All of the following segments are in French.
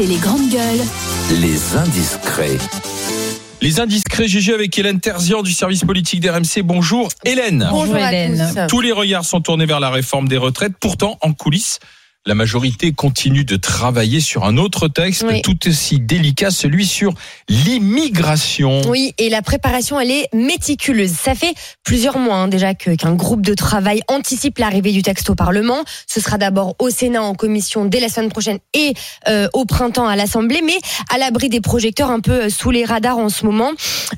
Les grandes gueules. Les indiscrets. Les indiscrets GG avec Hélène Terzian du service politique d'RMC. Bonjour Hélène. Bonjour Hélène. Tous les regards sont tournés vers la réforme des retraites. Pourtant, en coulisses, la majorité continue de travailler sur un autre texte Oui. tout aussi délicat, celui sur l'immigration. Oui, et la préparation, elle est méticuleuse. Ça fait plusieurs mois hein, déjà qu'un groupe de travail anticipe l'arrivée du texte au Parlement. Ce sera d'abord au Sénat en commission dès la semaine prochaine et euh, au printemps à l'Assemblée, mais à l'abri des projecteurs un peu euh, sous les radars en ce moment.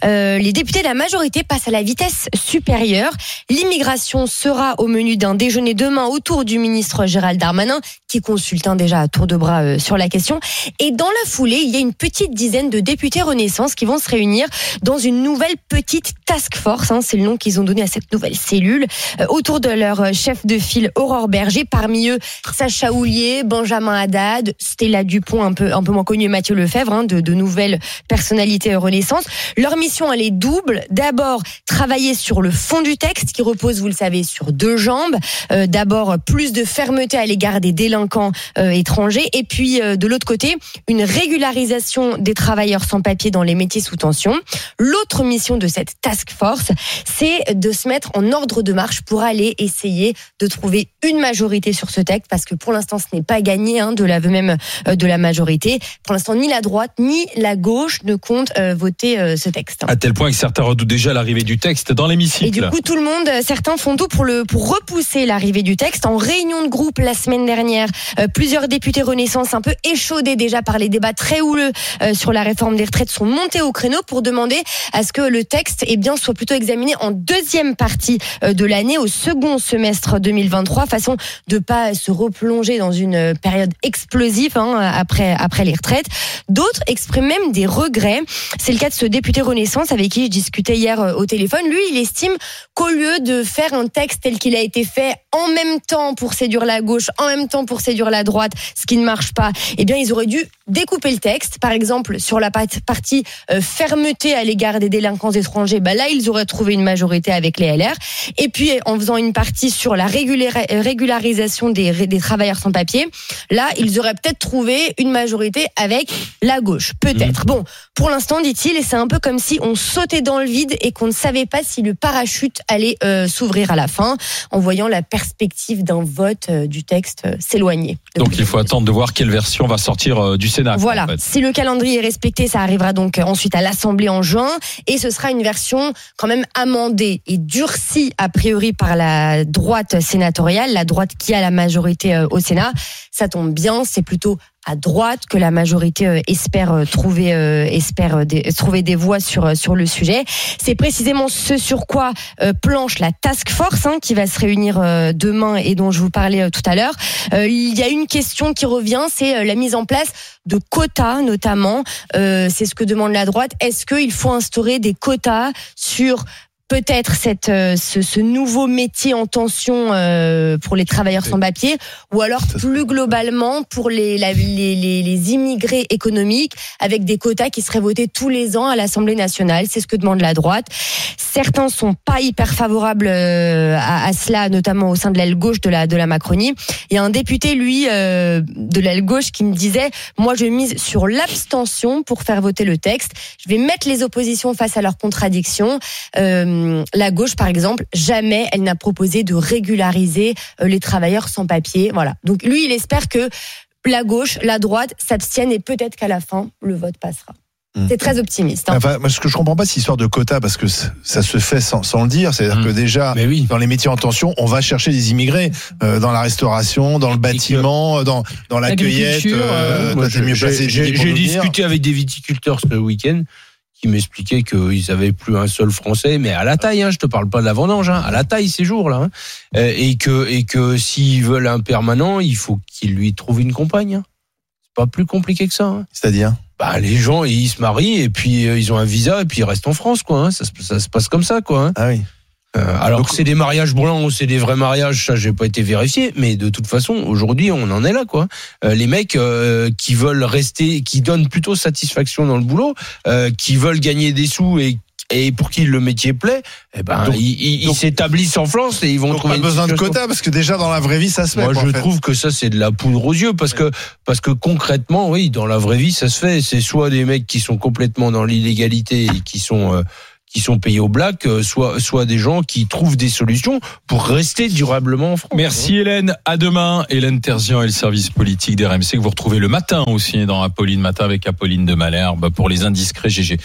Euh, les députés de la majorité passent à la vitesse supérieure. L'immigration sera au menu d'un déjeuner demain autour du ministre Gérald Darmanin, qui consulte hein, déjà à tour de bras euh, sur la question. Et dans la foulée, il y a une petite dizaine de députés Renaissance qui vont se réunir dans une nouvelle petite task force. hein, c'est le nom qu'ils ont donné à cette nouvelle cellule, euh, autour de leur euh, chef de file Aurore Berger. Parmi eux, Sacha Houlier, Benjamin Haddad, Stella Dupont, un peu un peu moins connu, et Mathieu Lefebvre, hein, de, de nouvelles personnalités Renaissance. Leur mission, elle est double. D'abord, travailler sur le fond du texte qui repose, vous le savez, sur deux jambes. Euh, D'abord, plus de fermeté à l'égard des délinquants euh, étrangers. Et puis, euh, de l'autre côté, une régularisation des travailleurs sans papier dans les métiers sous tension. L'autre mission de cette task force, c'est de se mettre en ordre de marche pour aller essayer de trouver une majorité sur ce texte, parce que pour l'instant, ce n'est pas gagné hein, de l'aveu même euh, de la majorité. Pour l'instant, ni la droite ni la gauche ne comptent euh, voter euh, ce texte. À tel point que certains redoutent déjà l'arrivée du texte dans Et du l'hémicycle. coup, tout le monde, certains font tout pour le pour repousser l'arrivée du texte. En réunion de groupe la semaine dernière, euh, plusieurs députés Renaissance, un peu échaudés déjà par les débats très houleux euh, sur la réforme des retraites, sont montés au créneau pour demander à ce que le texte, eh bien, soit plutôt examiné en deuxième partie euh, de l'année, au second semestre 2023, façon de pas se replonger dans une période explosive hein, après après les retraites. D'autres expriment même des regrets. C'est le cas de ce député Renaissance avec qui je discutais hier au téléphone. Lui, il estime qu'au lieu de faire un texte tel qu'il a été fait en même temps pour séduire la gauche, en même temps pour séduire la droite, ce qui ne marche pas, eh bien, ils auraient dû découper le texte. Par exemple, sur la partie euh, fermeté à l'égard des délinquants étrangers, bah là, ils auraient trouvé une majorité avec les LR. Et puis, en faisant une partie sur la régularisation des, des travailleurs sans papier, là, ils auraient peut-être trouvé une majorité avec la gauche. Peut-être. Bon, pour l'instant, dit-il, et c'est un peu comme si on sautait dans le vide et qu'on ne savait pas si le parachute allait euh, s'ouvrir à la fin, en voyant la perspective d'un vote euh, du texte euh, s'éloigner. Donc il faut attendre de voir quelle version va sortir euh, du Sénat. Voilà. en fait. Si le calendrier est respecté, ça arrivera donc euh, ensuite à l'Assemblée en juin et ce sera une version quand même amendée et durcie a priori par la droite sénatoriale, la droite qui a la majorité euh, au Sénat. Ça tombe bien, c'est plutôt à droite que la majorité euh, espère euh, trouver euh, espère des, trouver des voix sur sur le sujet. C'est précisément ce sur quoi planche la task force hein, qui va se réunir demain et dont je vous parlais tout à l'heure. Il y a une question qui revient, c'est la mise en place de quotas notamment. C'est ce que demande la droite. Est-ce qu'il faut instaurer des quotas sur peut-être cette euh, ce, ce nouveau métier en tension euh, pour les travailleurs sans papier ou alors plus globalement pour les, la- les, les, les immigrés économiques avec des quotas qui seraient votés tous les ans à l'Assemblée nationale. C'est ce que demande la droite. Certains sont pas hyper favorables euh, à, à cela, notamment au sein de l'aile gauche de la de la Macronie. Il y a un député, lui, euh, de l'aile gauche, qui me disait moi, je mise sur l'abstention pour faire voter le texte. Je vais mettre les oppositions face à leurs contradictions. Euh, la gauche, par exemple, jamais elle n'a proposé de régulariser euh, les travailleurs sans papier. Voilà. Donc lui, il espère que la gauche, la droite s'abstiennent et peut-être qu'à la fin, le vote passera. Hmm. C'est très optimiste. hein. Enfin, moi, ce que je comprends pas, c'est l'histoire de quotas, parce que ça se fait sans, sans le dire. C'est-à-dire Mm. que déjà, Mais oui. dans les métiers en tension, on va chercher des immigrés euh, dans la restauration, dans le bâtiment, dans, dans la cueillette. Euh, j'ai- discuté avec des viticulteurs ce week-end qui m'expliquaient qu'ils avaient plus un seul Français, mais à la taille, hein, je te parle pas de la vendange, hein, à la taille ces jours-là, hein. Euh, et que et que s'ils veulent un permanent, il faut qu'ils lui trouvent une compagne. hein. C'est pas plus compliqué que ça. C'est-à-dire? Bah les gens ils se marient et puis euh, ils ont un visa et puis ils restent en France quoi. Ça, se- ça se passe comme ça quoi. Ah oui. Euh, alors Donc- que c'est des mariages blancs ou c'est des vrais mariages, ça j'ai pas été vérifié, mais de toute façon aujourd'hui on en est là quoi. Euh, les mecs euh, qui veulent rester, qui donnent plutôt satisfaction dans le boulot, euh, qui veulent gagner des sous et et pour qui le métier plaît, eh ben, Donc- ils- s'établissent en France et ils vont Donc trouver pas besoin de quotas parce que déjà dans la vraie vie ça se fait. Moi, je trouve que ça, c'est de la poudre aux yeux parce que, parce que concrètement, oui, dans la vraie vie, ça se fait. C'est soit des mecs qui sont complètement dans l'illégalité et qui sont, euh, qui sont payés au black, euh, soit, soit des gens qui trouvent des solutions pour rester durablement en France. Merci Hélène. À demain. Hélène Terzian et le service politique d'RMC que vous retrouvez le matin aussi dans Apolline Matin avec Apolline de Malherbe pour les indiscrets GG.